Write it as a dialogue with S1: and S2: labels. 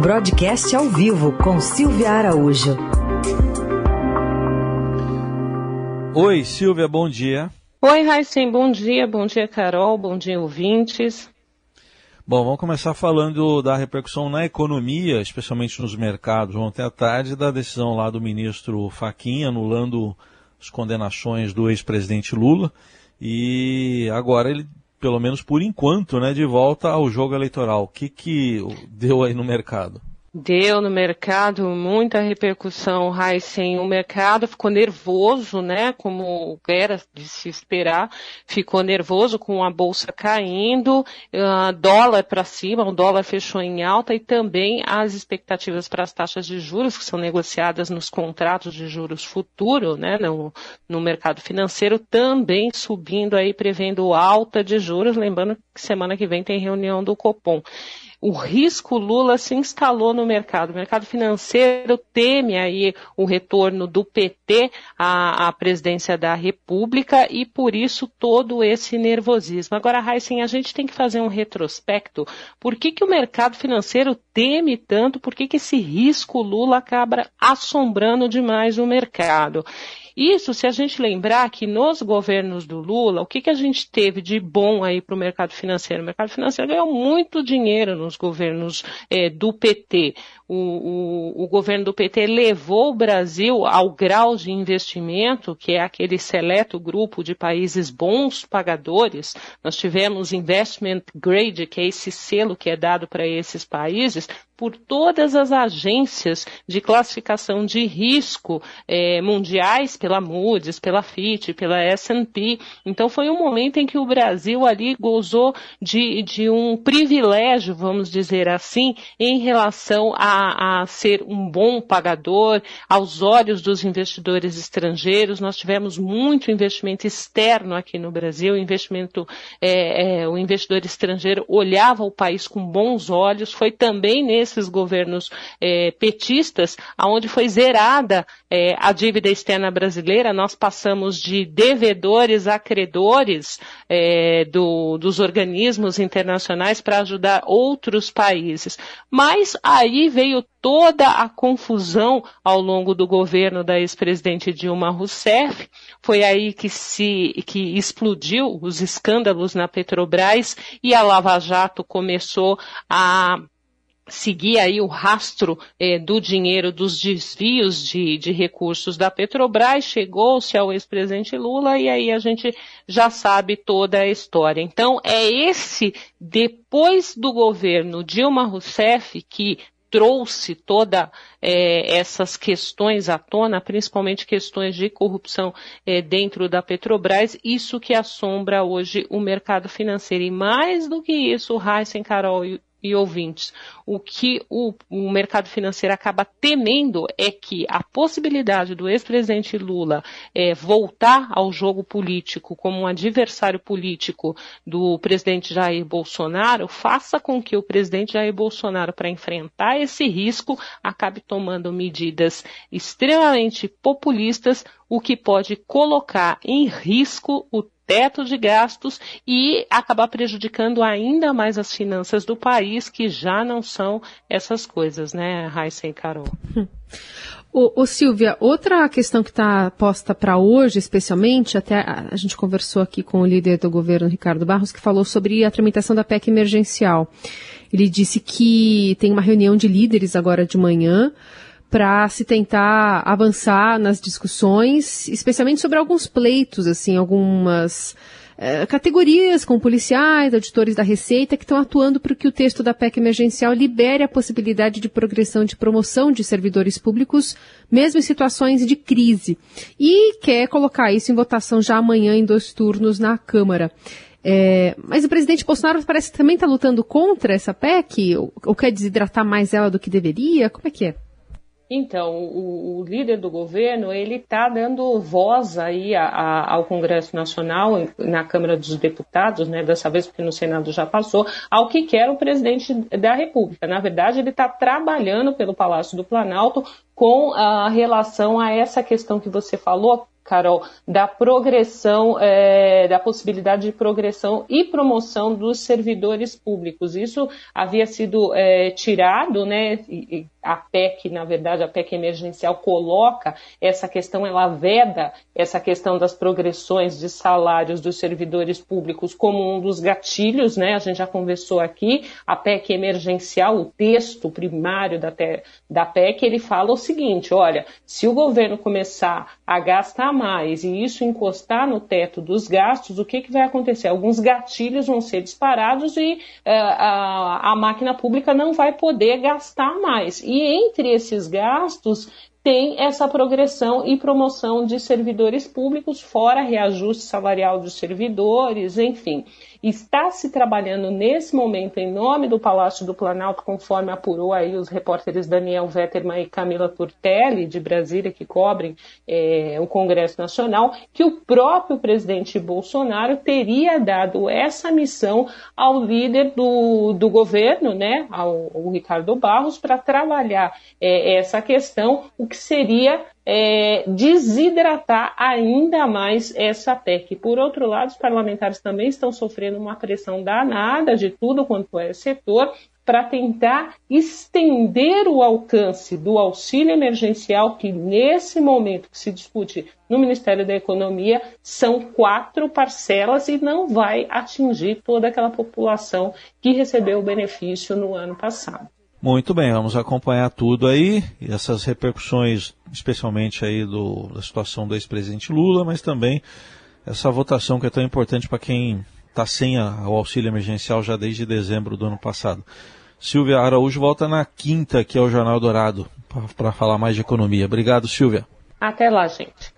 S1: Broadcast ao vivo com Silvia Araújo.
S2: Oi, Silvia, bom dia.
S3: Oi, Raíssen, bom dia. Bom dia, Carol. Bom dia, ouvintes.
S2: Bom, vamos começar falando da repercussão na economia, especialmente nos mercados, ontem à tarde, da decisão lá do ministro Faquinha anulando as condenações do ex-presidente Lula. E agora ele, pelo menos por enquanto, né, de volta ao jogo eleitoral. O que, que deu aí no mercado?
S3: Deu no mercado muita repercussão, Heisen. O mercado ficou nervoso, né? Como era de se esperar, ficou nervoso com a bolsa caindo, uh, dólar para cima, o dólar fechou em alta e também as expectativas para as taxas de juros que são negociadas nos contratos de juros futuro, né? No, no mercado financeiro também subindo aí, prevendo alta de juros. Lembrando que semana que vem tem reunião do Copom o risco Lula se instalou no mercado. O mercado financeiro teme aí o retorno do PT à, à presidência da República e por isso todo esse nervosismo. Agora, Heisen, a gente tem que fazer um retrospecto. Por que, que o mercado financeiro teme tanto? Por que, que esse risco Lula acaba assombrando demais o mercado? Isso, se a gente lembrar que nos governos do Lula, o que, que a gente teve de bom aí para o mercado financeiro? O mercado financeiro ganhou muito dinheiro nos governos é, do PT. O, o, o, governo do PT levou o Brasil ao grau de investimento, que é aquele seleto grupo de países bons pagadores. Nós tivemos Investment Grade, que é esse selo que é dado para esses países, por todas as agências de classificação de risco é, mundiais, pela Moody's, pela Fitch, pela S&P. Então foi um momento em que o Brasil ali gozou de, de um privilégio, vamos dizer assim, em relação a, a ser um bom pagador aos olhos dos investidores estrangeiros. Nós tivemos muito investimento externo aqui no Brasil, investimento, é, é, o investidor estrangeiro olhava o país com bons olhos. Foi também nesse esses governos é, petistas, aonde foi zerada é, a dívida externa brasileira, nós passamos de devedores a credores é, do, dos organismos internacionais para ajudar outros países. Mas aí veio toda a confusão ao longo do governo da ex-presidente Dilma Rousseff. Foi aí que se que explodiu os escândalos na Petrobras e a Lava Jato começou a seguir aí o rastro eh, do dinheiro dos desvios de, de recursos da Petrobras, chegou-se ao ex-presidente Lula e aí a gente já sabe toda a história. Então é esse, depois do governo Dilma Rousseff, que trouxe toda eh, essas questões à tona, principalmente questões de corrupção eh, dentro da Petrobras, isso que assombra hoje o mercado financeiro. E mais do que isso, Heisen, Carol e ouvintes, o que o, o, mercado financeiro acaba temendo é que a possibilidade do ex-presidente Lula é, voltar ao jogo político como um adversário político do presidente Jair Bolsonaro faça com que o presidente Jair Bolsonaro, para enfrentar esse risco, acabe tomando medidas extremamente populistas, o que pode colocar em risco o teto de gastos e acabar prejudicando ainda mais as finanças do país, que já não são essas coisas, né, Raíssa e Carol?
S4: O, o, Silvia, outra questão que está posta para hoje, especialmente, até a, a, gente conversou aqui com o líder do governo, Ricardo Barros, que falou sobre a tramitação da PEC emergencial. Ele disse que tem uma reunião de líderes agora de manhã para se tentar avançar nas discussões, especialmente sobre alguns pleitos, assim, algumas eh, categorias como policiais, auditores da Receita, que estão atuando para que o texto da PEC emergencial libere a possibilidade de progressão de promoção de servidores públicos, mesmo em situações de crise. E quer colocar isso em votação já amanhã em dois turnos na Câmara. É, mas o presidente Bolsonaro parece que também está lutando contra essa PEC, ou, ou quer desidratar mais ela do que deveria? Como é que é?
S3: Então, o, o, líder do governo, ele está dando voz aí a, a, ao Congresso Nacional, na Câmara dos Deputados, né, dessa vez porque no Senado já passou, ao que quer o presidente da República. Na verdade, ele está trabalhando pelo Palácio do Planalto com a relação a essa questão que você falou, Carol, da progressão, é, da possibilidade de progressão e promoção dos servidores públicos. Isso havia sido é, tirado, né? E, a PEC, na verdade, a PEC emergencial coloca essa questão, ela veda essa questão das progressões de salários dos servidores públicos como um dos gatilhos, né? A gente já conversou aqui, a PEC emergencial, o texto primário da, da PEC, ele fala o seguinte: olha, se o governo começar a gastar mais e isso encostar no teto dos gastos, o que, que vai acontecer? Alguns gatilhos vão ser disparados e uh, a, a máquina pública não vai poder gastar mais. E entre esses gastos tem essa progressão e promoção de servidores públicos, fora reajuste salarial dos servidores, enfim. Está se trabalhando nesse momento em nome do Palácio do Planalto, conforme apurou aí os repórteres Daniel Vetterman e Camila Turtelli, de Brasília, que cobrem é, o Congresso Nacional, que o próprio presidente Bolsonaro teria dado essa missão ao líder do, do governo, né, ao, ao Ricardo Barros, para trabalhar é, essa questão, o que seria é, desidratar ainda mais essa PEC. Por outro lado, os parlamentares também estão sofrendo uma pressão danada de tudo quanto é setor para tentar estender o alcance do auxílio emergencial, que nesse momento que se discute no Ministério da Economia são quatro parcelas e não vai atingir toda aquela população que recebeu o benefício no ano passado.
S2: Muito bem, vamos acompanhar tudo aí, essas repercussões, especialmente aí do, da situação do ex-presidente Lula, mas também essa votação que é tão importante para quem está sem a, o auxílio emergencial já desde dezembro do ano passado. Silvia Araújo volta na quinta, que é o Jornal Dourado, para falar mais de economia. Obrigado, Silvia.
S3: Até lá, gente.